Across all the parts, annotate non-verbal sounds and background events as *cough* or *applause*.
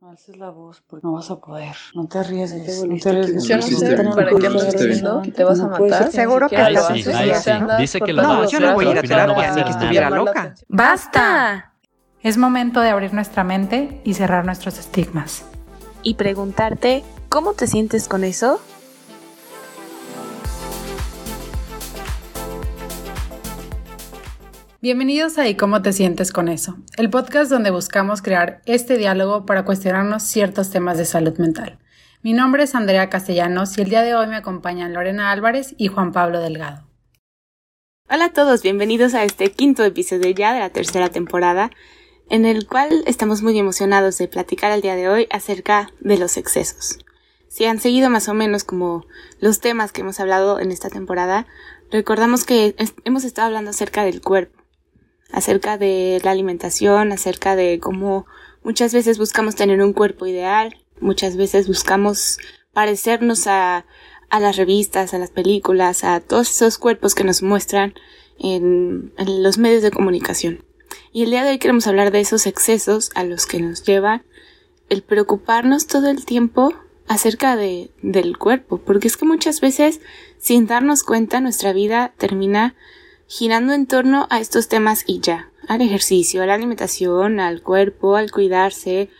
No alces la voz porque no vas a poder. No te arriesgues. No te Yo arriesgues. no Lo sé para qué me estás diciendo que te vas a No matar. Seguro que te andas Dice que por lo todos va a No, yo no voy a ir a terapia, ni que estuviera la loca. ¡Basta! Es momento de abrir nuestra mente y cerrar nuestros estigmas. y preguntarte cómo te sientes con eso. Bienvenidos a ¿Y cómo te sientes con eso? El podcast donde buscamos crear este diálogo para cuestionarnos ciertos temas de salud mental. Mi nombre es Andrea Castellanos y el día de hoy me acompañan Lorena Álvarez y Juan Pablo Delgado. Hola a todos, bienvenidos a este quinto episodio ya de la tercera temporada, en el cual estamos muy emocionados de platicar el día de hoy acerca de los excesos. Si han seguido más o menos como los temas que hemos hablado en esta temporada, recordamos que hemos estado hablando acerca del cuerpo, acerca de la alimentación, acerca de cómo muchas veces buscamos tener un cuerpo ideal, muchas veces buscamos parecernos a, a las revistas, a las películas, a todos esos cuerpos que nos muestran en, los medios de comunicación. Y el día de hoy queremos hablar de esos excesos a los que nos llevan el preocuparnos todo el tiempo acerca de, del cuerpo, porque es que muchas veces, sin darnos cuenta, nuestra vida termina girando en torno a estos temas y ya, al ejercicio, a la alimentación, al cuerpo, al cuidarse,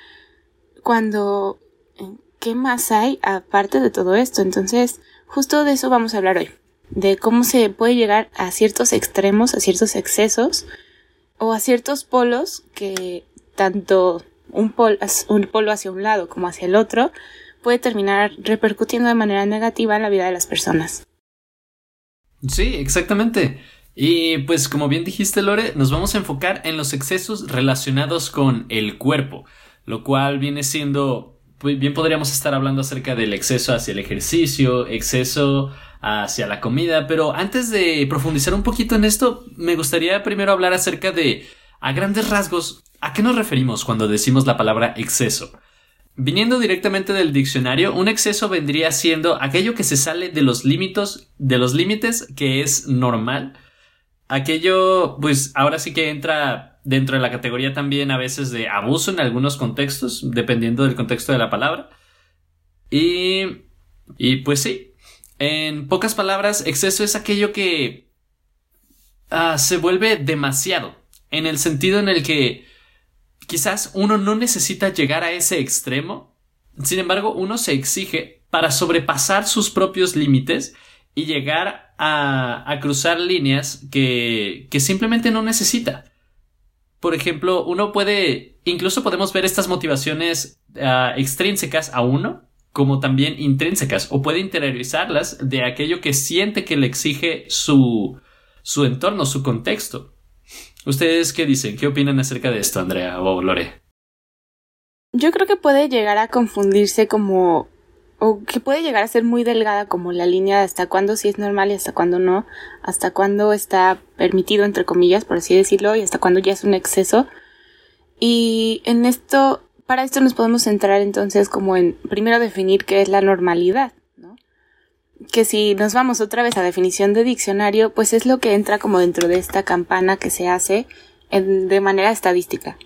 cuando, eh, ¿qué más hay aparte de todo esto? Entonces, justo de eso vamos a hablar hoy, de cómo se puede llegar a ciertos extremos, a ciertos excesos, o a ciertos polos que tanto un, pol- un polo hacia un lado como hacia el otro puede terminar repercutiendo de manera negativa en la vida de las personas. Sí, exactamente. Y pues como bien dijiste Lore, nos vamos a enfocar en los excesos relacionados con el cuerpo, lo cual viene siendo, pues bien podríamos estar hablando acerca del exceso hacia el ejercicio, exceso hacia la comida, pero antes de profundizar un poquito en esto, me gustaría primero hablar acerca de, a grandes rasgos, ¿a qué nos referimos cuando decimos la palabra exceso? Viniendo directamente del diccionario, un exceso vendría siendo aquello que se sale de los límites, de los límites que es normal. Aquello, pues ahora sí que entra dentro de la categoría también a veces de abuso en algunos contextos, dependiendo del contexto de la palabra. Y, y pues sí, en pocas palabras, exceso es aquello que ah, se vuelve demasiado, en el sentido en el que quizás uno no necesita llegar a ese extremo, sin embargo uno se exige para sobrepasar sus propios límites y llegar a, cruzar líneas que, que simplemente no necesita. Por ejemplo, uno puede, incluso podemos ver estas motivaciones ah, extrínsecas a uno como también intrínsecas o puede interiorizarlas de aquello que siente que le exige su, su entorno, su contexto. ¿Ustedes qué dicen? ¿Qué opinan acerca de esto, Andrea o Lore? Yo creo que puede llegar a confundirse como o que puede llegar a ser muy delgada como la línea de hasta cuándo sí es normal y hasta cuándo no, hasta cuándo está permitido entre comillas, por así decirlo, y hasta cuándo ya es un exceso. Y en esto, para esto nos podemos centrar entonces como en primero definir qué es la normalidad, ¿no? Que si nos vamos otra vez a definición de diccionario, pues es lo que entra como dentro de esta campana que se hace de manera estadística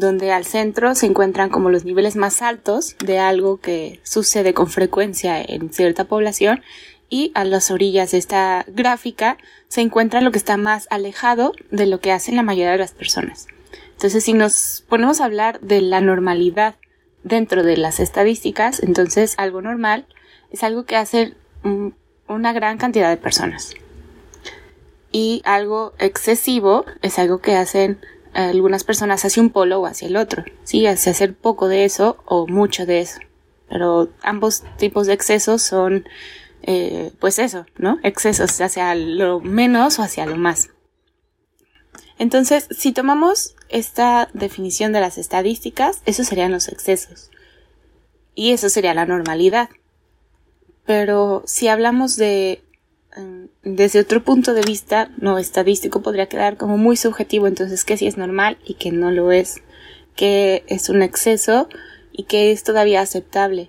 donde al centro se encuentran como los niveles más altos de algo que sucede con frecuencia en cierta población y a las orillas de esta gráfica se encuentra lo que está más alejado de lo que hacen la mayoría de las personas. Entonces, si nos ponemos a hablar de la normalidad dentro de las estadísticas, entonces algo normal es algo que hacen una gran cantidad de personas. Y algo excesivo es algo que hacen algunas personas hacia un polo o hacia el otro, sí, hacia hacer poco de eso o mucho de eso. Pero ambos tipos de excesos son, eh, pues eso, ¿no? Excesos hacia lo menos o hacia lo más. Entonces, si tomamos esta definición de las estadísticas, esos serían los excesos. Y eso sería la normalidad. Pero si hablamos de desde otro punto de vista no estadístico podría quedar como muy subjetivo entonces que sí es normal y que no lo es que es un exceso y que es todavía aceptable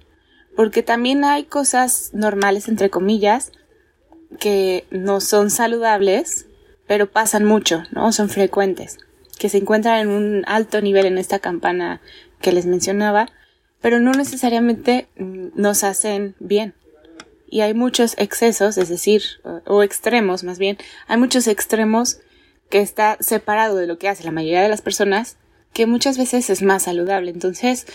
porque también hay cosas normales entre comillas que no son saludables pero pasan mucho no son frecuentes que se encuentran en un alto nivel en esta campana que les mencionaba pero no necesariamente mm, nos hacen bien. Y hay muchos excesos, es decir, o extremos más bien, hay muchos extremos que está separado de lo que hace la mayoría de las personas, que muchas veces es más saludable. Entonces,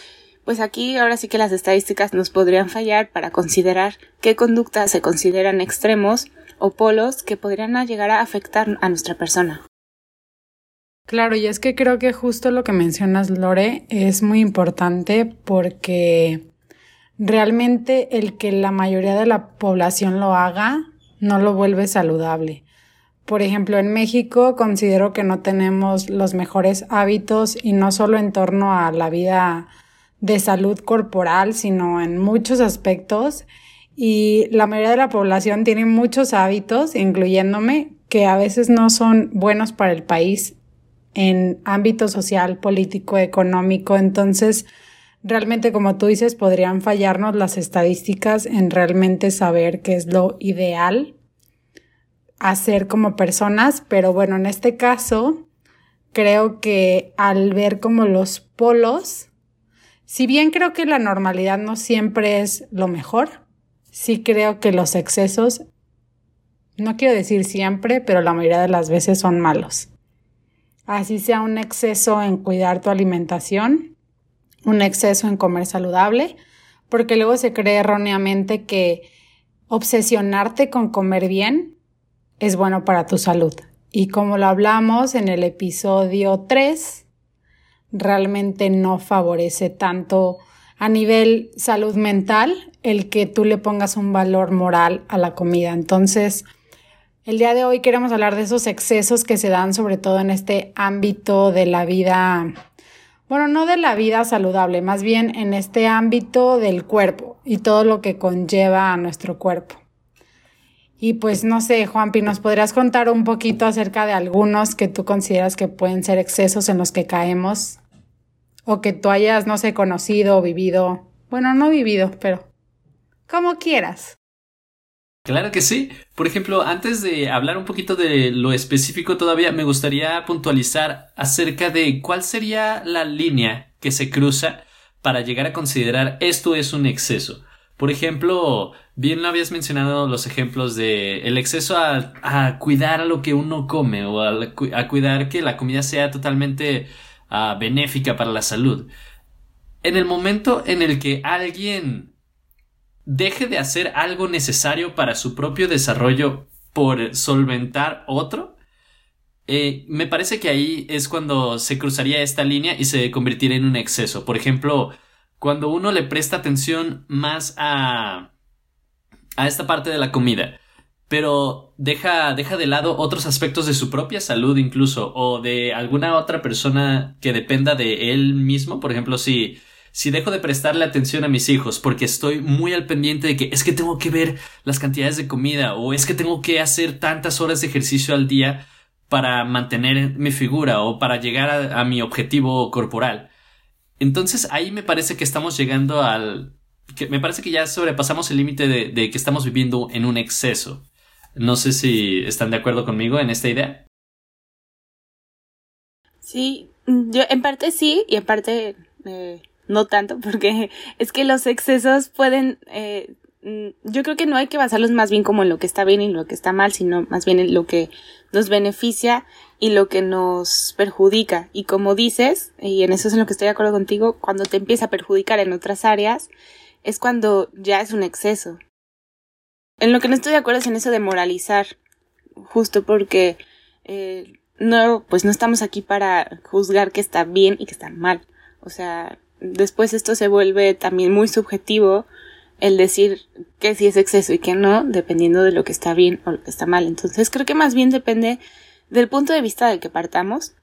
pues aquí ahora sí que las estadísticas nos podrían fallar para considerar qué conductas se consideran extremos o polos que podrían llegar a afectar a nuestra persona. Claro, y es que creo que justo lo que mencionas, Lore, es muy importante porque realmente el que la mayoría de la población lo haga no lo vuelve saludable. Por ejemplo, en México considero que no tenemos los mejores hábitos y no solo en torno a la vida de salud corporal, sino en muchos aspectos. Y la mayoría de la población tiene muchos hábitos, incluyéndome, que a veces no son buenos para el país en ámbito social, político, económico. Entonces, realmente, como tú dices, podrían fallarnos las estadísticas en realmente saber qué es lo ideal hacer como personas, pero bueno, en este caso, creo que al ver como los polos, si bien creo que la normalidad no siempre es lo mejor, sí creo que los excesos, no quiero decir siempre, pero la mayoría de las veces son malos. Así sea un exceso en cuidar tu alimentación, un exceso en comer saludable, porque luego se cree erróneamente que obsesionarte con comer bien es bueno para tu salud. Y como lo hablamos en el episodio 3, realmente no favorece tanto a nivel salud mental el que tú le pongas un valor moral a la comida. Entonces, el día de hoy queremos hablar de esos excesos que se dan sobre todo en este ámbito de la vida, bueno, no de la vida saludable, más bien en este ámbito del cuerpo y todo lo que conlleva a nuestro cuerpo. Y pues no sé, Juanpi, ¿nos podrías contar un poquito acerca de algunos que tú consideras que pueden ser excesos en los que caemos? O que tú hayas, no sé, conocido o vivido. Bueno, no vivido, pero como quieras. Claro que sí. Por ejemplo, antes de hablar un poquito de lo específico todavía, me gustaría puntualizar acerca de cuál sería la línea que se cruza para llegar a considerar esto es un exceso. Por ejemplo, bien lo habías mencionado los ejemplos de el exceso a, cuidar a lo que uno come o a, cuidar que la comida sea totalmente ah, benéfica para la salud. En el momento en el que alguien deje de hacer algo necesario para su propio desarrollo por solventar otro, eh, me parece que ahí es cuando se cruzaría esta línea y se convertiría en un exceso. Por ejemplo, cuando uno le presta atención más a, a esta parte de la comida, pero deja, deja de lado otros aspectos de su propia salud incluso, o de alguna otra persona que dependa de él mismo. Por ejemplo, si si dejo de prestarle atención a mis hijos porque estoy muy al pendiente de que es que tengo que ver las cantidades de comida o es que tengo que hacer tantas horas de ejercicio al día para mantener mi figura o para llegar a, mi objetivo corporal. Entonces ahí me parece que estamos llegando al... Que me parece que ya sobrepasamos el límite de, que estamos viviendo en un exceso. No sé si están de acuerdo conmigo en esta idea. Sí, yo en parte sí y en parte eh, no tanto, *laughs* porque es que los excesos pueden, eh, mm, yo creo que no hay que basarlos más bien como en lo que está bien y lo que está mal, sino más bien en lo que nos beneficia y lo que nos perjudica. Y como dices, y en eso es en lo que estoy de acuerdo contigo, cuando te empieza a perjudicar en otras áreas, es cuando ya es un exceso. En lo que no estoy de acuerdo es en eso de moralizar, justo porque eh, no, pues no estamos aquí para juzgar que está bien y que está mal. O sea, después esto se vuelve también muy subjetivo el decir que si es exceso y que no, dependiendo de lo que está bien o lo que está mal. Entonces creo que más bien depende del punto de vista del que partamos,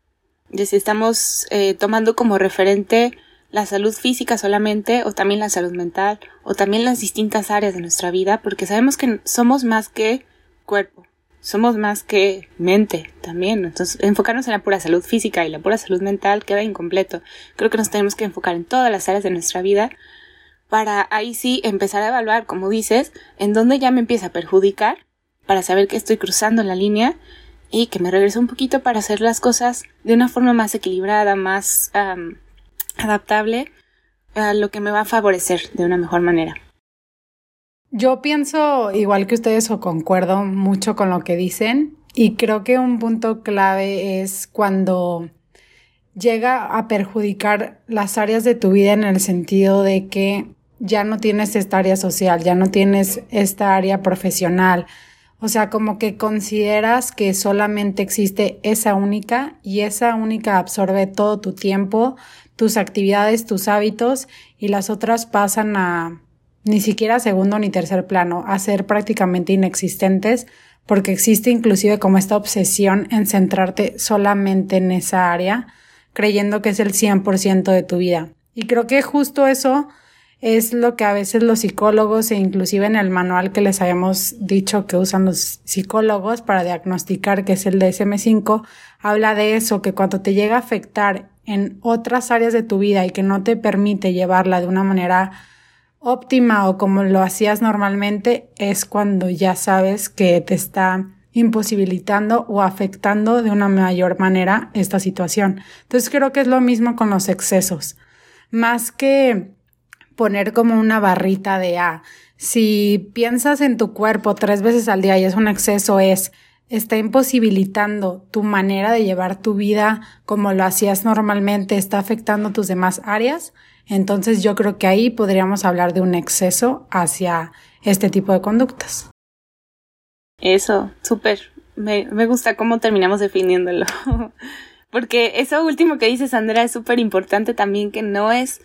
de si estamos eh, tomando como referente la salud física solamente o también la salud mental o también las distintas áreas de nuestra vida, porque sabemos que somos más que cuerpo somos más que mente también. Entonces, enfocarnos en la pura salud física y la pura salud mental queda incompleto. Creo que nos tenemos que enfocar en todas las áreas de nuestra vida para ahí sí empezar a evaluar, como dices, en dónde ya me empieza a perjudicar, para saber que estoy cruzando la línea y que me regreso un poquito para hacer las cosas de una forma más equilibrada, más adaptable a lo que me va a favorecer de una mejor manera. Yo pienso igual que ustedes o concuerdo mucho con lo que dicen y creo que un punto clave es cuando llega a perjudicar las áreas de tu vida en el sentido de que ya no tienes esta área social, ya no tienes esta área profesional. O sea, como que consideras que solamente existe esa única y esa única absorbe todo tu tiempo, tus actividades, tus hábitos y las otras pasan a ni siquiera segundo ni tercer plano, a ser prácticamente inexistentes porque existe inclusive como esta obsesión en centrarte solamente en esa área, creyendo que es el 100% de tu vida. Y creo que justo eso es lo que a veces los psicólogos e inclusive en el manual que les habíamos dicho que usan los psicólogos para diagnosticar que es el DSM5, habla de eso, que cuando te llega a afectar en otras áreas de tu vida y que no te permite llevarla de una manera óptima o como lo hacías normalmente, es cuando ya sabes que te está imposibilitando o afectando de una mayor manera esta situación. Entonces creo que es lo mismo con los excesos. Más que poner como una barrita de A. Ah, si piensas en tu cuerpo tres veces al día y es un exceso, es está imposibilitando tu manera de llevar tu vida como lo hacías normalmente, está afectando tus demás áreas, entonces yo creo que ahí podríamos hablar de un exceso hacia este tipo de conductas. Eso, súper. Me, me gusta cómo terminamos definiéndolo. *laughs* Porque eso último que dices, Sandra, es súper importante también que no es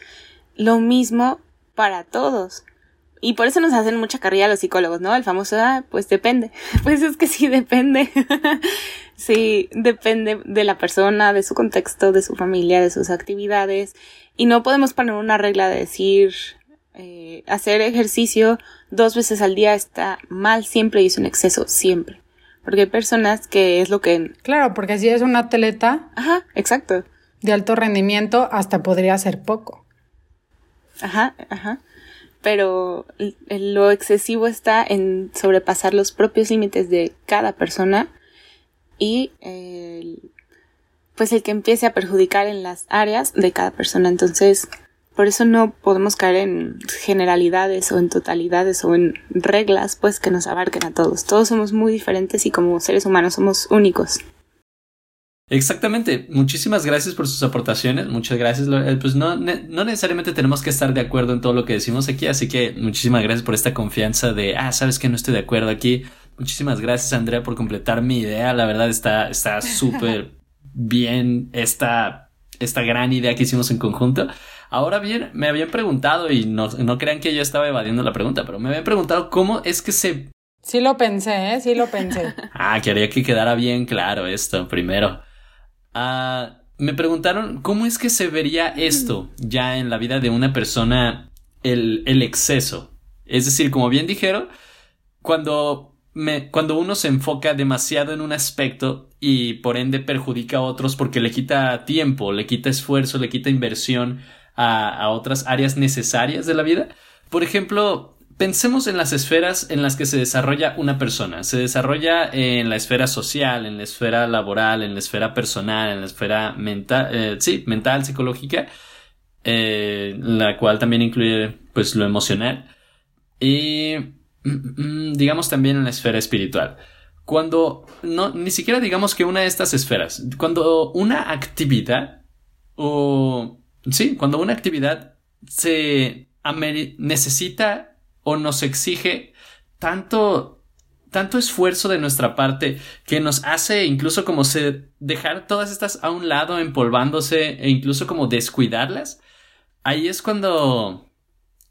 lo mismo para todos. Y por eso nos hacen mucha carrilla los psicólogos, ¿no? El famoso, ah, pues depende. *laughs* Pues es que sí depende. *laughs* sí, depende de la persona, de su contexto, de su familia, de sus actividades. Y no podemos poner una regla de decir, eh, hacer ejercicio dos veces al día está mal siempre y es un exceso siempre. Porque hay personas que es lo que... Claro, porque si es un atleta... Ajá, exacto. De alto rendimiento hasta podría ser poco. Ajá, ajá. Pero lo excesivo está en sobrepasar los propios límites de cada persona y pues el que empiece a perjudicar en las áreas de cada persona. Entonces, por eso no podemos caer en generalidades o en totalidades o en reglas pues que nos abarquen a todos. Todos somos muy diferentes y como seres humanos somos únicos. Exactamente. Muchísimas gracias por sus aportaciones. Muchas gracias. Eh, pues no, no necesariamente tenemos que estar de acuerdo en todo lo que decimos aquí, así que muchísimas gracias por esta confianza de, ah, sabes que no estoy de acuerdo aquí. Muchísimas gracias, Andrea, por completar mi idea. La verdad está, está *laughs* súper bien esta, esta gran idea que hicimos en conjunto. Ahora bien, me habían preguntado, y no, no crean que yo estaba evadiendo la pregunta, pero me habían preguntado cómo es que se Sí lo pensé, ¿eh? Sí lo pensé. *laughs* ah, quería que quedara bien claro esto primero. Ah, me preguntaron cómo es que se vería esto ya en la vida de una persona, el, el exceso. Es decir, como bien dijeron, cuando, me, cuando uno se enfoca demasiado en un aspecto y por ende perjudica a otros porque le quita tiempo, le quita esfuerzo, le quita inversión a, a otras áreas necesarias de la vida. Por ejemplo, Pensemos en las esferas en las que se desarrolla una persona. Se desarrolla en la esfera social, en la esfera laboral, en la esfera personal, en la esfera mental, eh, sí, mental, psicológica, eh, la cual también incluye pues lo emocional y digamos también en la esfera espiritual. Cuando no, ni siquiera digamos que una de estas esferas, cuando una actividad o sí, cuando una actividad se necesita o nos exige tanto tanto esfuerzo de nuestra parte que nos hace incluso como dejar todas estas a un lado empolvándose e incluso como descuidarlas ahí es cuando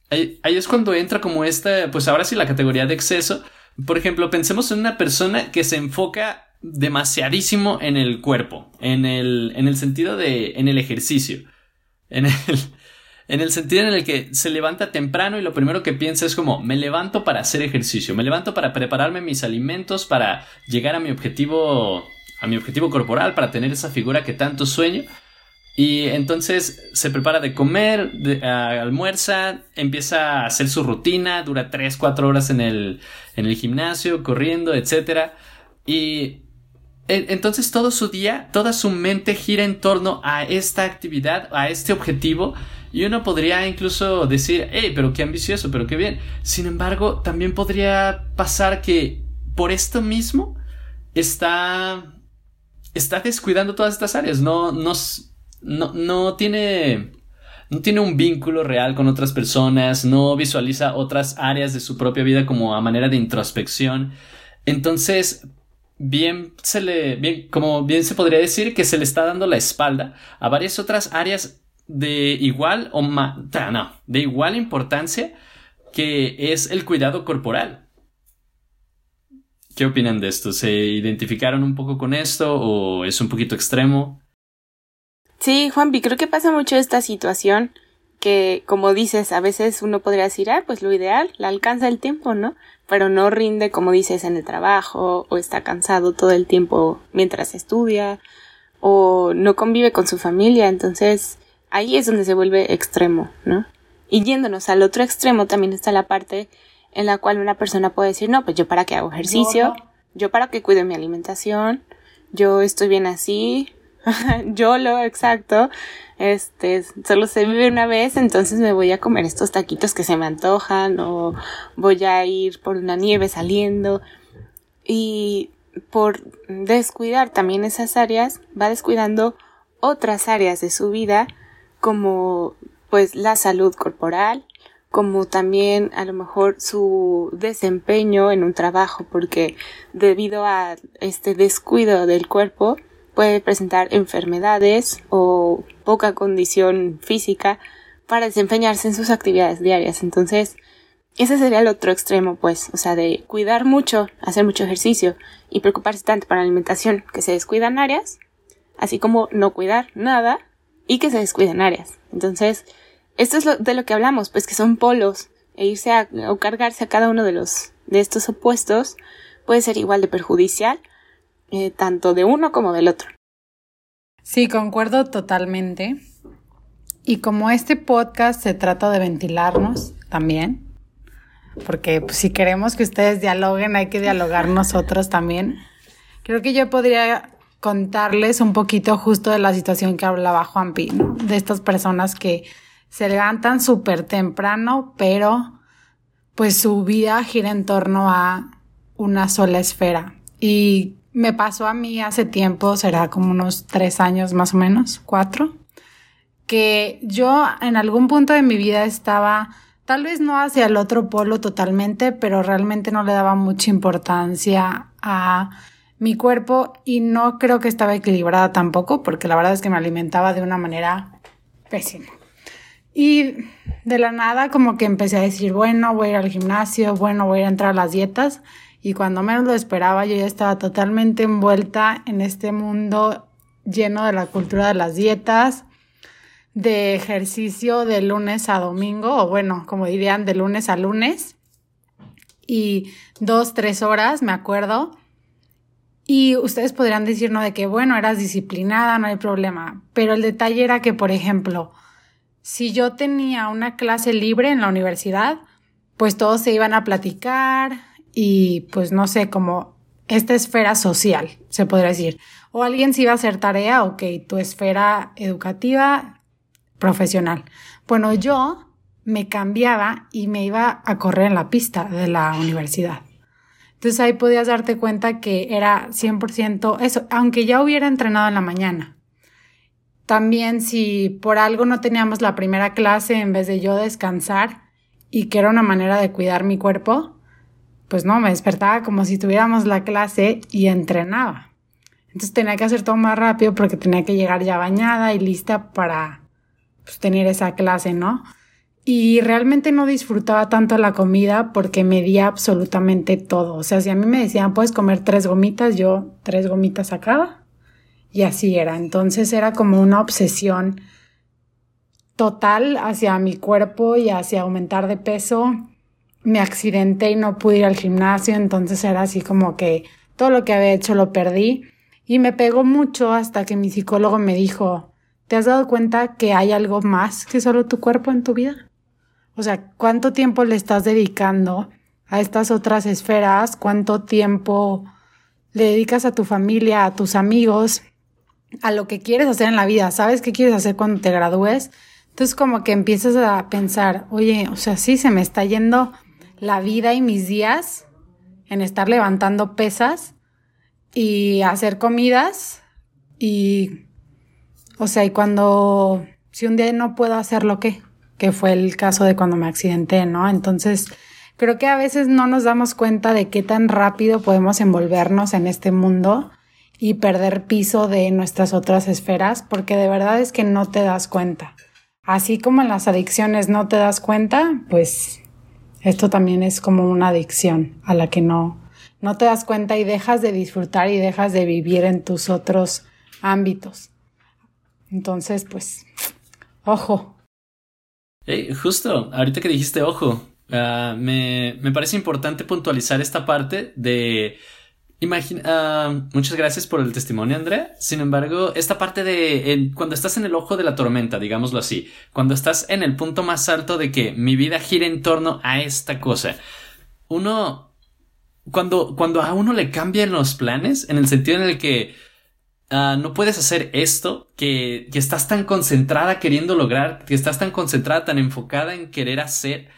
ahí, es cuando entra como esta pues ahora sí la categoría de exceso por ejemplo pensemos en una persona que se enfoca demasiadísimo en el cuerpo en el en el sentido de en el ejercicio en el *laughs* en el sentido en el que se levanta temprano y lo primero que piensa es como, me levanto para hacer ejercicio, me levanto para prepararme mis alimentos, para llegar a mi objetivo, a mi objetivo corporal, para tener esa figura que tanto sueño. Y entonces se prepara de comer, de, almuerza, empieza a hacer su rutina, dura 3, 4 horas en el, en el gimnasio, corriendo, etc. Y entonces todo su día, toda su mente gira en torno a esta actividad, a este objetivo Y uno podría incluso decir, hey, pero qué ambicioso, pero qué bien. Sin embargo, también podría pasar que por esto mismo está, está descuidando todas estas áreas. No, no, no, no tiene no tiene un vínculo real con otras personas, no visualiza otras áreas de su propia vida como a manera de introspección. Entonces, bien se le, bien, como bien se podría decir que se le está dando la espalda a varias otras áreas de igual o más, no, de igual importancia que es el cuidado corporal. ¿Qué opinan de esto? ¿Se identificaron un poco con esto o es un poquito extremo? Sí, Juanpi, creo que pasa mucho esta situación que, como dices, a veces uno podría decir, ah, pues lo ideal, la alcanza el tiempo, ¿no? Pero no rinde, como dices, en el trabajo, o está cansado todo el tiempo mientras estudia, o no convive con su familia, entonces ahí es donde se vuelve extremo, ¿no? Y yéndonos al otro extremo también está la parte en la cual una persona puede decir, no, pues yo para qué hago ejercicio, yo para qué cuido mi alimentación, yo estoy bien así, *laughs* yo lo exacto, este, solo se vive una vez, entonces me voy a comer estos taquitos que se me antojan o voy a ir por una nieve saliendo. Y por descuidar también esas áreas, va descuidando otras áreas de su vida como pues la salud corporal, como también a lo mejor su desempeño en un trabajo, porque debido a este descuido del cuerpo puede presentar enfermedades o poca condición física para desempeñarse en sus actividades diarias. Entonces, ese sería el otro extremo, pues, o sea, de cuidar mucho, hacer mucho ejercicio y preocuparse tanto para la alimentación que se descuidan áreas, así como no cuidar nada y que se descuiden áreas. Entonces, esto es lo, de lo que hablamos, pues que son polos e irse a, o cargarse a cada uno de los de estos opuestos puede ser igual de perjudicial eh, tanto de uno como del otro. Sí, concuerdo totalmente. Y como este podcast se trata de ventilarnos también, porque pues, si queremos que ustedes dialoguen, hay que dialogar *laughs* nosotros también. Creo que yo podría contarles un poquito justo de la situación que hablaba Juanpi, ¿no? de estas personas que se levantan súper temprano, pero pues su vida gira en torno a una sola esfera. Y me pasó a mí hace tiempo, será como unos tres años más o menos, cuatro, que yo en algún punto de mi vida estaba, tal vez no hacia el otro polo totalmente, pero realmente no le daba mucha importancia a mi cuerpo y no creo que estaba equilibrada tampoco, porque la verdad es que me alimentaba de una manera pésima. Y de la nada como que empecé a decir, bueno, voy al gimnasio, bueno, voy a entrar a las dietas y cuando menos lo esperaba yo ya estaba totalmente envuelta en este mundo lleno de la cultura de las dietas, de ejercicio de lunes a domingo, o bueno, como dirían, de lunes a lunes, y dos, tres horas, me acuerdo. Y ustedes podrían decir, no, de que, bueno, eras disciplinada, no hay problema. Pero el detalle era que, por ejemplo, si yo tenía una clase libre en la universidad, pues todos se iban a platicar, y pues no sé, como esta esfera social, se podría decir. O alguien si iba a hacer tarea, ok, tu esfera educativa, profesional. Bueno, yo me cambiaba y me iba a correr en la pista de la universidad. Entonces ahí podías darte cuenta que era 100% eso, aunque ya hubiera entrenado en la mañana. También si por algo no teníamos la primera clase en vez de yo descansar y que era una manera de cuidar mi cuerpo, pues no, me despertaba como si tuviéramos la clase y entrenaba. Entonces tenía que hacer todo más rápido porque tenía que llegar ya bañada y lista para pues, tener esa clase, ¿no? Y realmente no disfrutaba tanto la comida porque medía absolutamente todo. O sea, si a mí me decían, puedes comer tres gomitas, yo tres gomitas sacaba. Y así era. Entonces era como una obsesión total hacia mi cuerpo y hacia aumentar de peso me accidenté y no pude ir al gimnasio, entonces era así como que todo lo que había hecho lo perdí y me pegó mucho hasta que mi psicólogo me dijo, ¿te has dado cuenta que hay algo más que solo tu cuerpo en tu vida? O sea, ¿cuánto tiempo le estás dedicando a estas otras esferas? ¿Cuánto tiempo le dedicas a tu familia, a tus amigos, a lo que quieres hacer en la vida? ¿Sabes qué quieres hacer cuando te gradúes? Entonces como que empiezas a pensar, oye, o sea, sí, se me está yendo la vida y mis días en estar levantando pesas y hacer comidas y, o sea, y cuando, si un día no puedo hacerlo, ¿qué? Que fue el caso de cuando me accidenté, ¿no? Entonces, creo que a veces no nos damos cuenta de qué tan rápido podemos envolvernos en este mundo y perder piso de nuestras otras esferas, porque de verdad es que no te das cuenta. Así como en las adicciones no te das cuenta, pues esto también es como una adicción a la que no, no te das cuenta y dejas de disfrutar y dejas de vivir en tus otros ámbitos. Entonces, pues, ojo. justo, ahorita que dijiste ojo, ah, me, me parece importante puntualizar esta parte de Imagina, ah, muchas gracias por el testimonio, Andrea. Sin embargo, esta parte de cuando estás en el ojo de la tormenta, digámoslo así, cuando estás en el punto más alto de que mi vida gira en torno a esta cosa, uno, cuando, cuando a uno le cambian los planes, en el sentido en el que ah, no puedes hacer esto, que, que estás tan concentrada queriendo lograr, que estás tan concentrada, tan enfocada en querer hacer,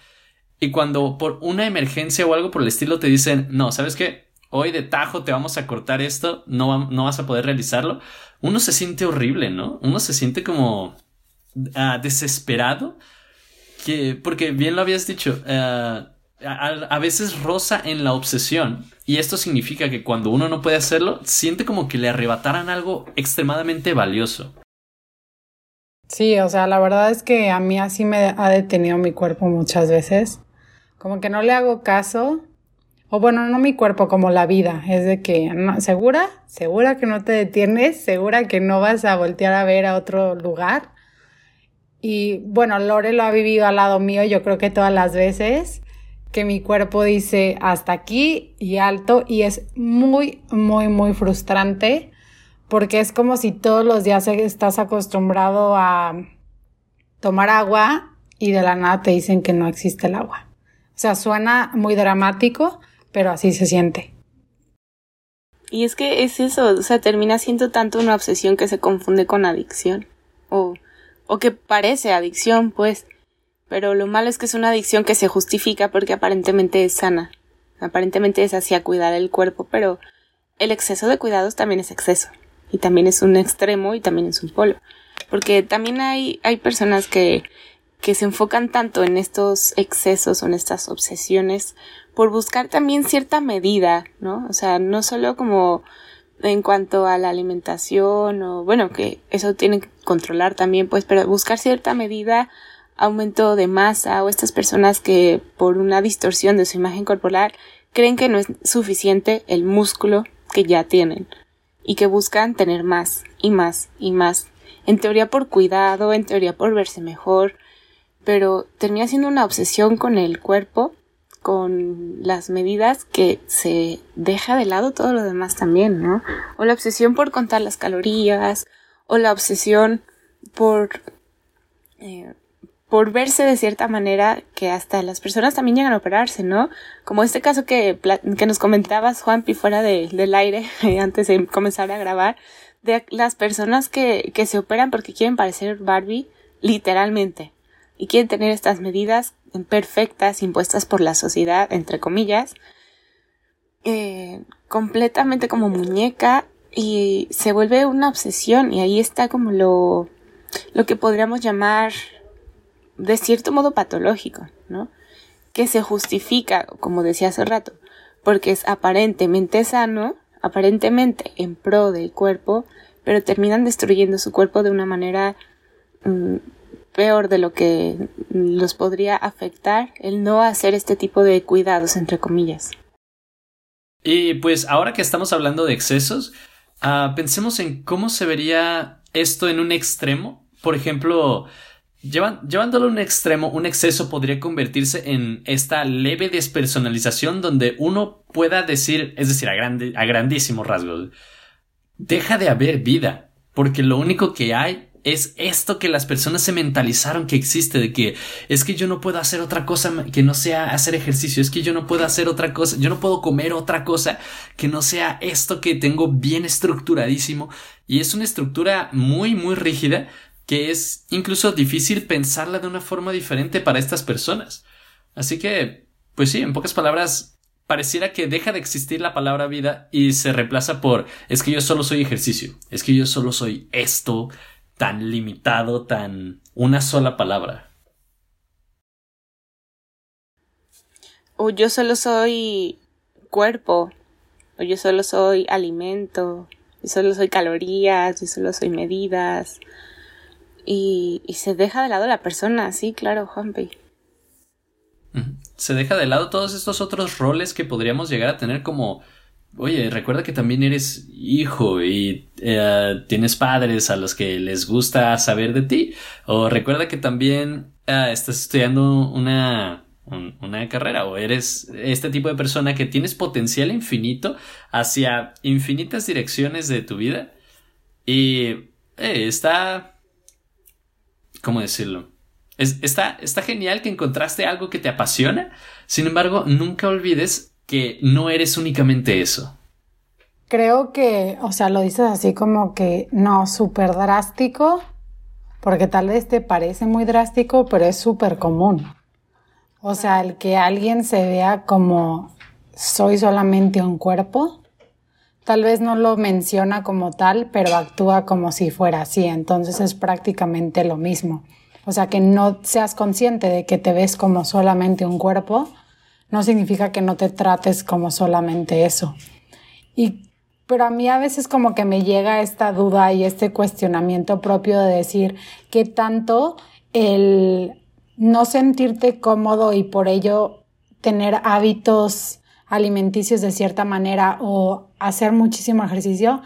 y cuando por una emergencia o algo por el estilo te dicen, no, ¿sabes qué? Hoy de tajo te vamos a cortar esto, no, vas a poder realizarlo, uno se siente horrible, ¿no? Uno se siente como ah, desesperado, que, porque bien lo habías dicho, ah, a, veces rosa en la obsesión, y esto significa que cuando uno no puede hacerlo, siente como que le arrebataran algo extremadamente valioso. Sí, o sea, la verdad es que a mí así me ha detenido mi cuerpo muchas veces. Como que no le hago caso o bueno, no mi cuerpo, como la vida. Es de que, ¿segura? ¿Segura que no te detienes? ¿Segura que no vas a voltear a ver a otro lugar? Y bueno, Lore lo ha vivido al lado mío, yo creo que todas las veces que mi cuerpo dice hasta aquí y alto y es muy, muy, muy frustrante porque es como si todos los días estás acostumbrado a tomar agua y de la nada te dicen que no existe el agua. O sea, suena muy dramático, pero así se siente. Y es que es eso, o sea, termina siendo tanto una obsesión que se confunde con adicción. O, o que parece adicción, pues. Pero lo malo es que es una adicción que se justifica porque aparentemente es sana. Aparentemente es hacia cuidar el cuerpo, pero el exceso de cuidados también es exceso. Y también es un extremo y también es un polo. Porque también hay, hay personas que, que se enfocan tanto en estos excesos o en estas obsesiones por buscar también cierta medida, ¿no? O sea, no solo como en cuanto a la alimentación o bueno, que eso tienen que controlar también, pues, pero buscar cierta medida, aumento de masa o estas personas que por una distorsión de su imagen corporal creen que no es suficiente el músculo que ya tienen y que buscan tener más y más y más, en teoría por cuidado, en teoría por verse mejor, pero termina siendo una obsesión con el cuerpo con las medidas que se deja de lado todo lo demás también, ¿no? O la obsesión por contar las calorías, o la obsesión por, eh, por verse de cierta manera que hasta las personas también llegan a operarse, ¿no? Como este caso que, que nos comentabas, Juanpi, fuera del aire, *laughs* antes de comenzar a grabar, de las personas que, que se operan porque quieren parecer Barbie, literalmente, y quieren tener estas medidas perfectas impuestas por la sociedad, entre comillas, eh, completamente como muñeca y se vuelve una obsesión y ahí está como lo, lo que podríamos llamar de cierto modo patológico, ¿no? Que se justifica, como decía hace rato, porque es aparentemente sano, aparentemente en pro del cuerpo, pero terminan destruyendo su cuerpo de una manera mm, peor de lo que los podría afectar el no hacer este tipo de cuidados, entre comillas. Y pues ahora que estamos hablando de excesos, ah, pensemos en cómo se vería esto en un extremo. Por ejemplo, llevándolo a un extremo, un exceso podría convertirse en esta leve despersonalización donde uno pueda decir, es decir, a, grande, a grandísimos rasgos, deja de haber vida, porque lo único que hay es esto que las personas se mentalizaron que existe, de que es que yo no puedo hacer otra cosa que no sea hacer ejercicio, es que yo no puedo hacer otra cosa, yo no puedo comer otra cosa que no sea esto que tengo bien estructuradísimo y es una estructura muy muy rígida que es incluso difícil pensarla de una forma diferente para estas personas. Así que, pues sí, en pocas palabras, pareciera que deja de existir la palabra vida y se reemplaza por es que yo solo soy ejercicio, es que yo solo soy esto, tan limitado, tan una sola palabra. O yo solo soy cuerpo, o yo solo soy alimento, yo solo soy calorías, yo solo soy medidas. Y, y se deja de lado la persona, sí, claro, Juanpe. Se deja de lado todos estos otros roles que podríamos llegar a tener como Oye, recuerda que también eres hijo y eh, tienes padres a los que les gusta saber de ti. O recuerda que también eh, estás estudiando una, una carrera o eres este tipo de persona que tienes potencial infinito hacia infinitas direcciones de tu vida. Y eh, está... ¿Cómo decirlo? está, está genial que encontraste algo que te apasiona. Sin embargo, nunca olvides que no eres únicamente eso. Creo que, o sea, lo dices así como que no, súper drástico, porque tal vez te parece muy drástico, pero es súper común. O sea, el que alguien se vea como soy solamente un cuerpo, tal vez no lo menciona como tal, pero actúa como si fuera así, entonces es prácticamente lo mismo. O sea, que no seas consciente de que te ves como solamente un cuerpo, no significa que no te trates como solamente eso. Y, pero a mí a veces como que me llega esta duda y este cuestionamiento propio de decir qué tanto el no sentirte cómodo y por ello tener hábitos alimenticios de cierta manera o hacer muchísimo ejercicio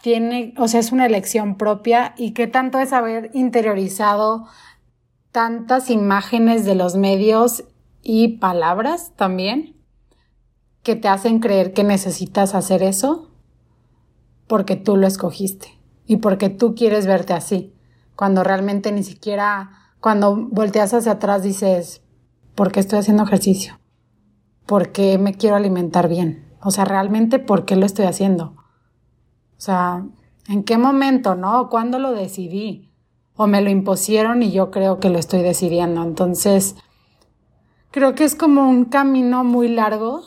tiene, o sea, es una elección propia y qué tanto es haber interiorizado tantas imágenes de los medios y palabras también que te hacen creer que necesitas hacer eso porque tú lo escogiste y porque tú quieres verte así, cuando realmente ni siquiera, cuando volteas hacia atrás dices, ¿por qué estoy haciendo ejercicio? ¿Por qué me quiero alimentar bien? O sea, realmente, ¿por qué lo estoy haciendo? O sea, ¿en qué momento, no? ¿Cuándo lo decidí? O me lo impusieron y yo creo que lo estoy decidiendo. Entonces, Creo que es como un camino muy largo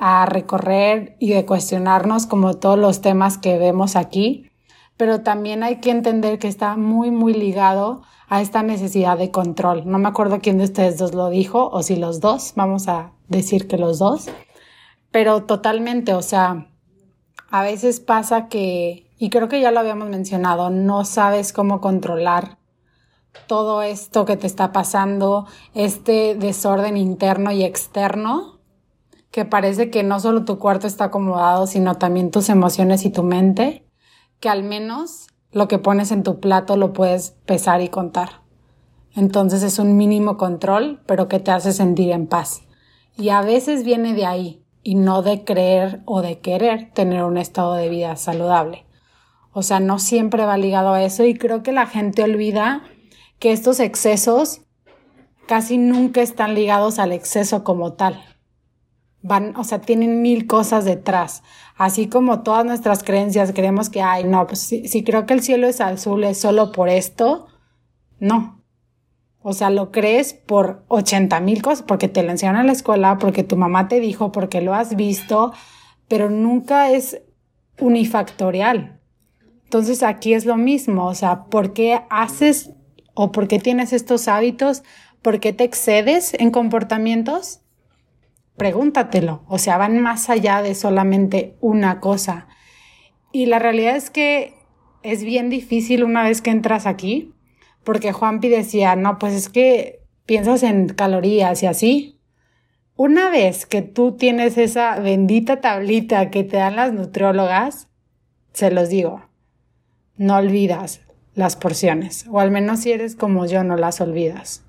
a recorrer y de cuestionarnos como todos los temas que vemos aquí, pero también hay que entender que está muy, muy ligado a esta necesidad de control. No me acuerdo quién de ustedes dos lo dijo, o si los dos, vamos a decir que los dos, pero totalmente, o sea, a veces pasa que, y creo que ya lo habíamos mencionado, no sabes cómo controlar todo esto que te está pasando, este desorden interno y externo, que parece que no solo tu cuarto está acomodado, sino también tus emociones y tu mente, que al menos lo que pones en tu plato lo puedes pesar y contar. Entonces es un mínimo control, pero que te hace sentir en paz. Y a veces viene de ahí, y no de creer o de querer tener un estado de vida saludable. O sea, no siempre va ligado a eso y creo que la gente olvida que estos excesos casi nunca están ligados al exceso como tal. Van, o sea, tienen mil cosas detrás. Así como todas nuestras creencias creemos que, ay, no, pues si, creo que el cielo es azul es solo por esto, no. O sea, lo crees por 80 mil cosas, porque te lo enseñaron en la escuela, porque tu mamá te dijo, porque lo has visto, pero nunca es unifactorial. Entonces aquí es lo mismo, o sea, ¿por qué haces o por qué tienes estos hábitos, por qué te excedes en comportamientos, pregúntatelo. O sea, van más allá de solamente una cosa. Y la realidad es que es bien difícil una vez que entras aquí, porque Juanpi decía, no, pues es que piensas en calorías y así. Una vez que tú tienes esa bendita tablita que te dan las nutriólogas, se los digo, no olvidas, las porciones, o al menos si eres como yo no las olvidas.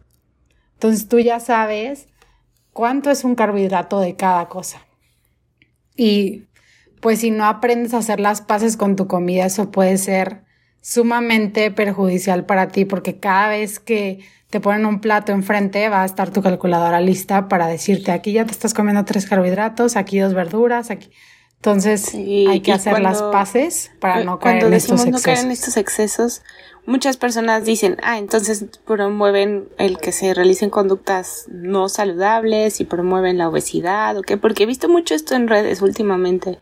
Entonces tú ya sabes cuánto es un carbohidrato de cada cosa. Y pues si no aprendes a hacer las paces con tu comida, eso puede ser sumamente perjudicial para ti porque cada vez que te ponen un plato enfrente va a estar tu calculadora lista para decirte aquí ya te estás comiendo tres carbohidratos, aquí dos verduras, aquí. Entonces hay que hacer las paces para no caer en estos excesos. no caer en estos excesos, muchas personas dicen, ah, entonces promueven el que se realicen conductas no saludables y promueven la obesidad o qué, porque he visto mucho esto en redes últimamente,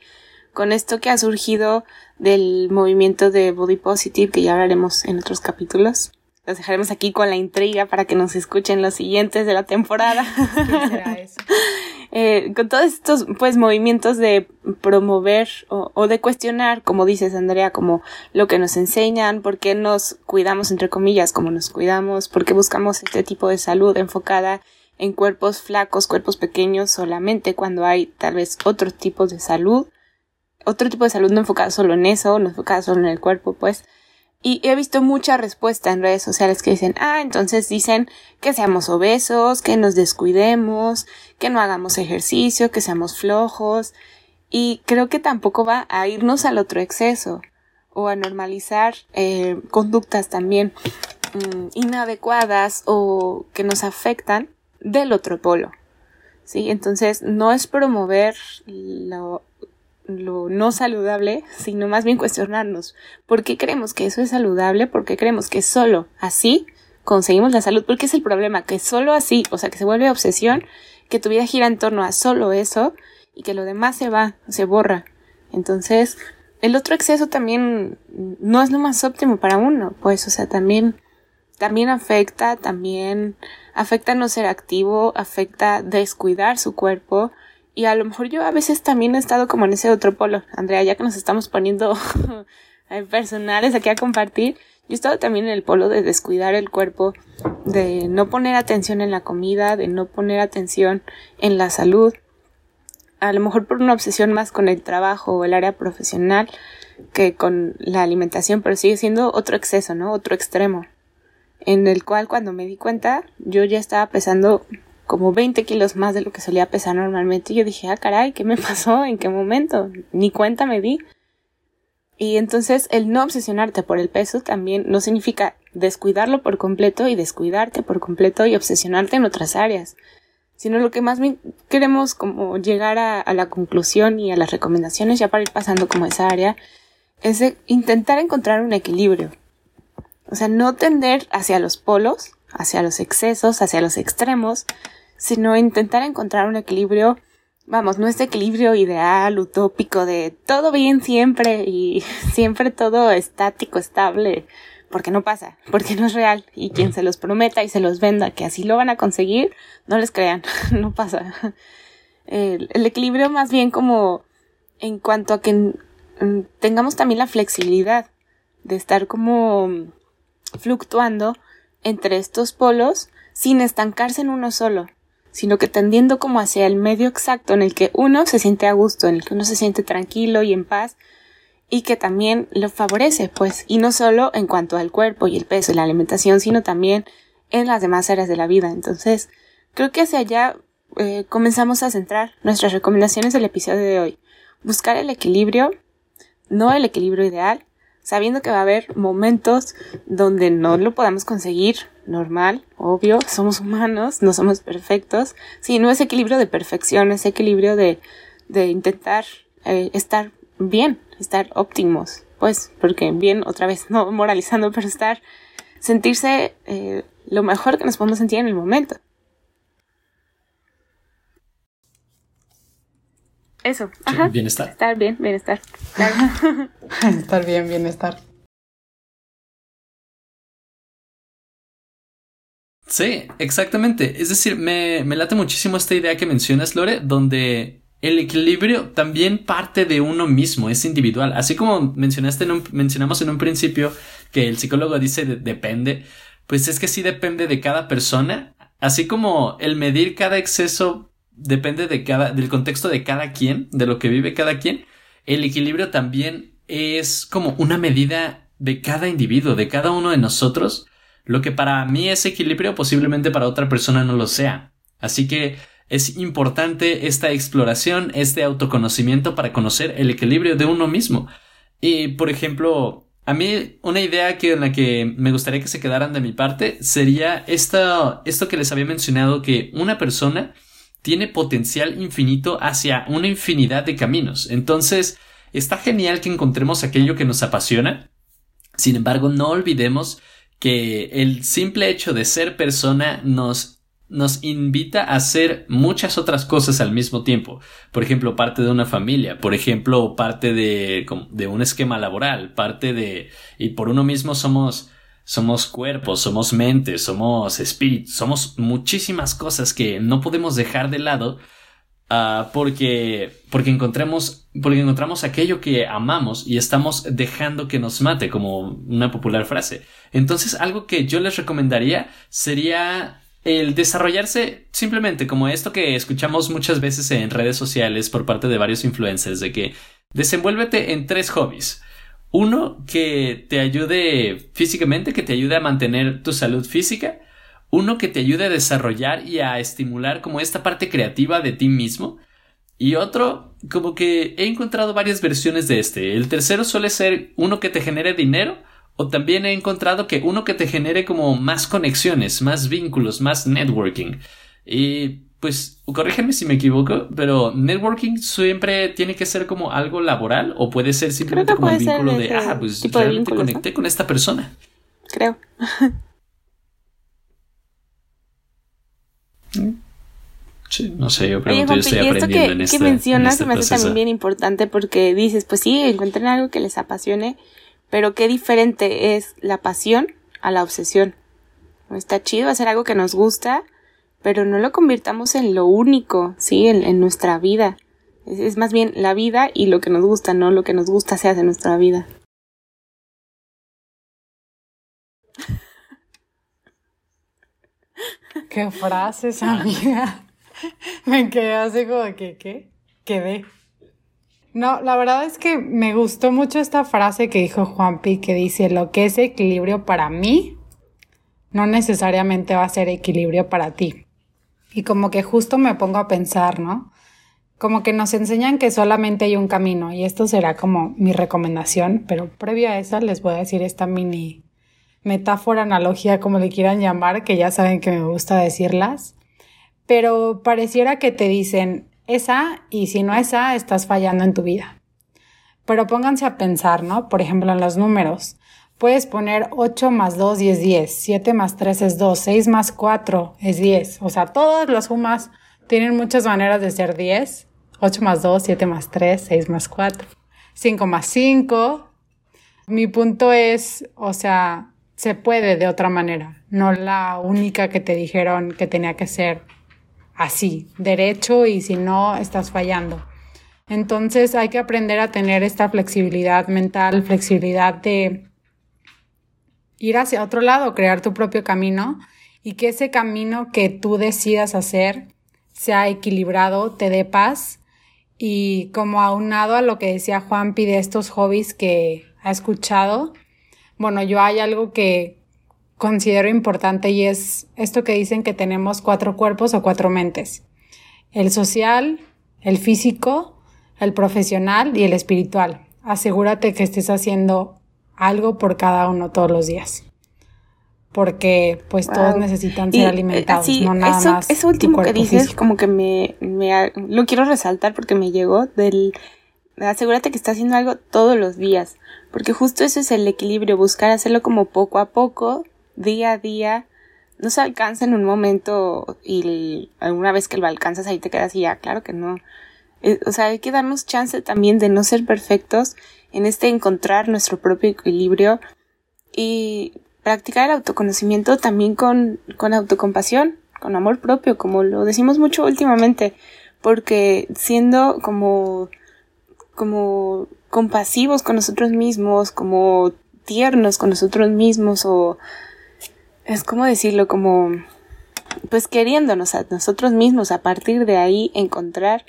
con esto que ha surgido del movimiento de Body Positive, que ya hablaremos en otros capítulos. Los dejaremos aquí con la intriga para que nos escuchen los siguientes de la temporada. *laughs* ¿Qué será eso? *laughs* Eh, con todos estos pues movimientos de promover o, de cuestionar, como dices Andrea, como lo que nos enseñan, por qué nos cuidamos entre comillas, como nos cuidamos, por qué buscamos este tipo de salud enfocada en cuerpos flacos, cuerpos pequeños solamente cuando hay tal vez otros tipos de salud, otro tipo de salud no enfocada solo en eso, no enfocada solo en el cuerpo, pues y he visto mucha respuesta en redes sociales que dicen, ah, entonces dicen que seamos obesos, que nos descuidemos, que no hagamos ejercicio, que seamos flojos. Y creo que tampoco va a irnos al otro exceso o a normalizar eh, conductas también mm, inadecuadas o que nos afectan del otro polo. ¿Sí? Entonces no es promover lo, lo no saludable, sino más bien cuestionarnos por qué creemos que eso es saludable, por qué creemos que solo así conseguimos la salud, porque es el problema, que solo así, o sea, que se vuelve obsesión, que tu vida gira en torno a solo eso y que lo demás se va, se borra. Entonces, el otro exceso también no es lo más óptimo para uno, pues, o sea, también, también afecta, también afecta no ser activo, afecta descuidar su cuerpo, y a lo mejor yo a veces también he estado como en ese otro polo. Andrea, ya que nos estamos poniendo *laughs* personales aquí a compartir, yo he estado también en el polo de descuidar el cuerpo, de no poner atención en la comida, de no poner atención en la salud. A lo mejor por una obsesión más con el trabajo o el área profesional que con la alimentación, pero sigue siendo otro exceso, ¿no? Otro extremo. En el cual cuando me di cuenta, yo ya estaba pesando como 20 kilos más de lo que solía pesar normalmente. Y yo dije, ah, caray, ¿qué me *laughs* pasó? ¿En qué momento? Ni cuenta me di. Y entonces el no obsesionarte por el peso también no significa descuidarlo por completo y descuidarte por completo y obsesionarte en otras áreas, sino lo que más queremos como llegar a, a la conclusión y a las recomendaciones ya para ir pasando como esa área es intentar encontrar un equilibrio. O sea, no tender hacia los polos, hacia los excesos, hacia los extremos, sino intentar encontrar un equilibrio, vamos, no este equilibrio ideal, utópico de todo bien siempre y *laughs* siempre todo estático, estable, porque no pasa, porque no es real y quien se los prometa y se los venda que así lo van a conseguir, no les crean, *laughs* no pasa. El, el equilibrio más bien como en cuanto a que mm, tengamos también la flexibilidad de estar como fluctuando entre estos polos sin estancarse en uno solo sino que tendiendo como hacia el medio exacto en el que uno se siente a gusto, en el que uno se siente tranquilo y en paz y que también lo favorece, pues, y no solo en cuanto al cuerpo y el peso y la alimentación, sino también en las demás áreas de la vida. Entonces, creo que hacia allá eh, comenzamos a centrar nuestras recomendaciones del episodio de hoy. Buscar el equilibrio, no el equilibrio ideal, sabiendo que va a haber momentos donde no lo podamos conseguir normal, obvio, somos humanos, no somos perfectos. Sí, no es equilibrio de perfección, es equilibrio de, de intentar eh, estar bien, estar óptimos, pues, porque bien, otra vez, *laughs* no moralizando, pero estar, sentirse eh, lo mejor que nos podemos sentir en el momento. Eso, ajá. Bienestar. Estar bien, bienestar. *laughs* estar bien, bienestar. Sí, exactamente. Es decir, me, me late muchísimo esta idea que mencionas, Lore, donde el equilibrio también parte de uno mismo, es individual. Así como mencionaste en un, mencionamos en un principio que el psicólogo dice depende, pues es que sí depende de cada persona. Así como el medir cada exceso depende de cada, del contexto de cada quien, de lo que vive cada quien, el equilibrio también es como una medida de cada individuo, de cada uno de nosotros lo que para mí es equilibrio posiblemente para otra persona no lo sea. Así que es importante esta exploración, este autoconocimiento para conocer el equilibrio de uno mismo. Y, por ejemplo, a mí una idea que en la que me gustaría que se quedaran de mi parte sería esto, esto que les había mencionado que una persona tiene potencial infinito hacia una infinidad de caminos. Entonces, está genial que encontremos aquello que nos apasiona Sin embargo, no olvidemos que el simple hecho de ser persona nos nos invita a hacer muchas otras cosas al mismo tiempo. Por ejemplo, parte de una familia, por ejemplo, parte de, de un esquema laboral, parte de... y por uno mismo somos somos cuerpos, somos mentes, somos espíritus, somos muchísimas cosas que no podemos dejar de lado uh, porque, porque encontramos, porque encontramos aquello que amamos y estamos dejando que nos mate, como una popular frase. Entonces, algo que yo les recomendaría sería el desarrollarse simplemente como esto que escuchamos muchas veces en redes sociales por parte de varios influencers de que desenvuélvete en tres hobbies. Uno que te ayude físicamente, que te ayude a mantener tu salud física. Uno que te ayude a desarrollar y a estimular como esta parte creativa de ti mismo. Y otro, como que he encontrado varias versiones de este. El tercero suele ser uno que te genere dinero. O también he encontrado que uno que te genere como más conexiones, más vínculos, más networking. Y pues corrígeme si me equivoco, pero networking siempre tiene que ser como algo laboral o puede ser simplemente como el vínculo de, ah, pues realmente conecté con esta persona. Creo. Sí, no sé, yo pregunto, yo estoy aprendiendo que, en este que mencionas me hace también bien importante porque dices, pues sí, encuentren algo que les apasione, pero qué diferente es la pasión a la obsesión. Está chido hacer algo que nos gusta, pero no lo convirtamos en lo único, ¿sí? En, nuestra vida. Es, más bien la vida y lo que nos gusta, no lo que nos gusta se hace en nuestra vida. Qué frases, amiga. Me quedé así como que, ¿qué? Quedé. No, la verdad es que me gustó mucho esta frase que dijo Juanpi, que dice, lo que es equilibrio para mí, no necesariamente va a ser equilibrio para ti. Y como que justo me pongo a pensar, ¿no? Como que nos enseñan que solamente hay un camino y esto será como mi recomendación, pero previo a eso les voy a decir esta mini metáfora, analogía, como le quieran llamar, que ya saben que me gusta decirlas, pero pareciera que te dicen esa y si no esa, estás fallando en tu vida. Pero pónganse a pensar, ¿no? Por ejemplo, en los números. Puedes poner 8 más 2 y es 10, 7 más 3 es 2, 6 más 4 es 10. O sea, todas las sumas tienen muchas maneras de ser 10. 8 más 2, 7 más 3, 6 más 4, 5 más 5. Mi punto es, o sea, se puede de otra manera, no la única que te dijeron que tenía que ser así, derecho y si no, estás fallando. Entonces hay que aprender a tener esta flexibilidad mental, flexibilidad de ir hacia otro lado, crear tu propio camino y que ese camino que tú decidas hacer sea equilibrado, te dé paz y como aunado a lo que decía Juanpi de estos hobbies que ha escuchado, bueno, yo hay algo que considero importante y es esto que dicen que tenemos cuatro cuerpos o cuatro mentes. El social, el físico, el profesional y el espiritual. Asegúrate que estés haciendo algo por cada uno todos los días. Porque pues todos necesitan ser eh, alimentados, no nada eso, más. Eso último que dices como que me, me, lo quiero resaltar porque me llegó del asegúrate que estás haciendo algo todos los días, porque justo eso es el equilibrio, buscar hacerlo como poco a poco, día a día. No se alcanza en un momento y alguna vez que lo alcanzas ahí te quedas y ya, claro que no. Eh, o sea, hay que darnos chance también de no ser perfectos en este encontrar nuestro propio equilibrio y practicar el autoconocimiento también con, con autocompasión, con amor propio, como lo decimos mucho últimamente, porque siendo como, como compasivos con nosotros mismos, como tiernos con nosotros mismos o es como decirlo, como pues queriéndonos a nosotros mismos a partir de ahí encontrar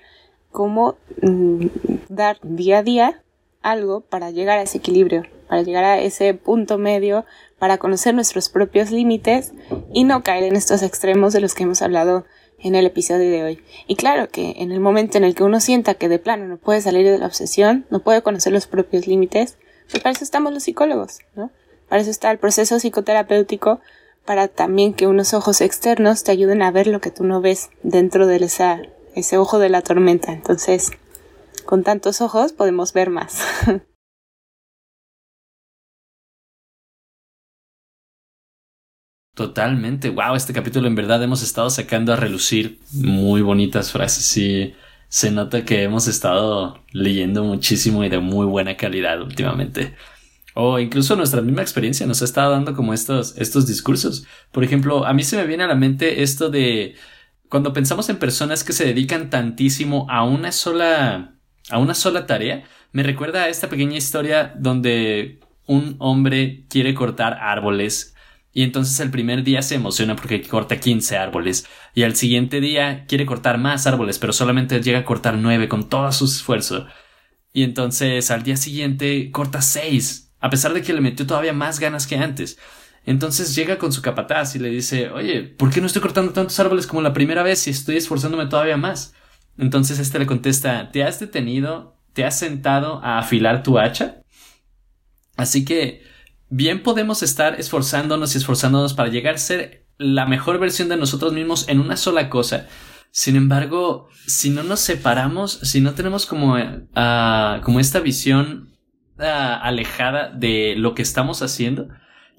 cómo mm, dar día a día algo para llegar a ese equilibrio, para llegar a ese punto medio, para conocer nuestros propios límites y no caer en estos extremos de los que hemos hablado en el episodio de hoy. Y claro que en el momento en el que uno sienta que de plano no puede salir de la obsesión, no puede conocer los propios límites, pues para eso estamos los psicólogos, ¿no? Para eso está el proceso psicoterapéutico, para también que unos ojos externos te ayuden a ver lo que tú no ves dentro de esa, ese ojo de la tormenta. Entonces, con tantos ojos podemos ver más. *laughs* Totalmente. Wow, este capítulo en verdad hemos estado sacando a relucir muy bonitas frases y se nota que hemos estado leyendo muchísimo y de muy buena calidad últimamente. O incluso nuestra misma experiencia nos ha estado dando como estos, estos discursos. Por ejemplo, a mí se me viene a la mente esto de cuando pensamos en personas que se dedican tantísimo a una sola, a una sola tarea, me recuerda a esta pequeña historia donde un hombre quiere cortar árboles y entonces el primer día se emociona porque corta 15 árboles. Y al siguiente día quiere cortar más árboles, pero solamente llega a cortar 9 con todo su esfuerzo. Y entonces al día siguiente corta 6, a pesar de que le metió todavía más ganas que antes. Entonces llega con su capataz y le dice, oye, ¿por qué no estoy cortando tantos árboles como la primera vez si estoy esforzándome todavía más? Entonces este le contesta, ¿te has detenido? ¿Te has sentado a afilar tu hacha? Así que bien podemos estar esforzándonos y esforzándonos para llegar a ser la mejor versión de nosotros mismos en una sola cosa. Sin embargo, si no nos separamos, si no tenemos como, uh, como esta visión uh, alejada de lo que estamos haciendo,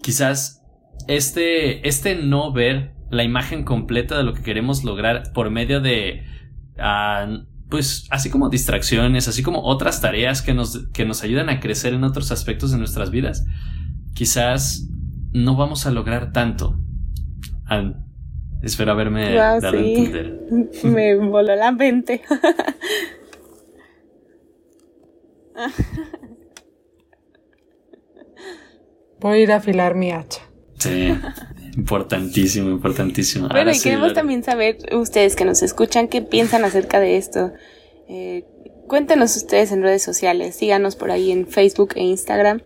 quizás este, este no ver la imagen completa de lo que queremos lograr por medio de, uh, pues, así como distracciones, así como otras tareas que nos, que nos ayudan a crecer en otros aspectos de nuestras vidas, quizás no vamos a lograr tanto. espero haberme dado a entender. *laughs* Me voló la mente. *laughs* Voy a ir a afilar mi hacha. Sí, importantísimo, importantísimo. Bueno, y queremos también saber, ustedes que nos escuchan, qué piensan acerca de esto. Eh, cuéntenos ustedes en redes sociales, síganos por ahí en Facebook e Instagram.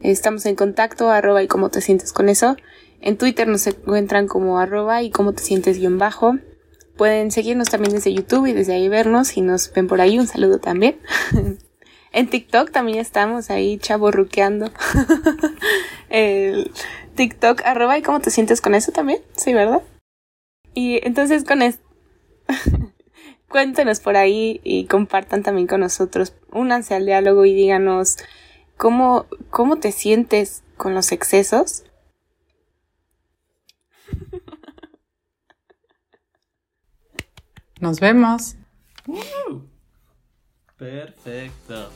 Estamos en contacto, arroba y cómo te sientes con eso. En Twitter nos encuentran como arroba y cómo te sientes guion bajo. Pueden seguirnos también desde YouTube y desde ahí vernos. y nos ven por ahí, un saludo también. *laughs* en TikTok también estamos ahí chaborruqueando. *laughs* El TikTok arroba y cómo te sientes con eso también, sí, ¿verdad? Y entonces con esto... *laughs* Cuéntenos por ahí y compartan también con nosotros. Únanse al diálogo y díganos ¿Cómo, cómo te sientes con los excesos? Nos vemos. Perfecto.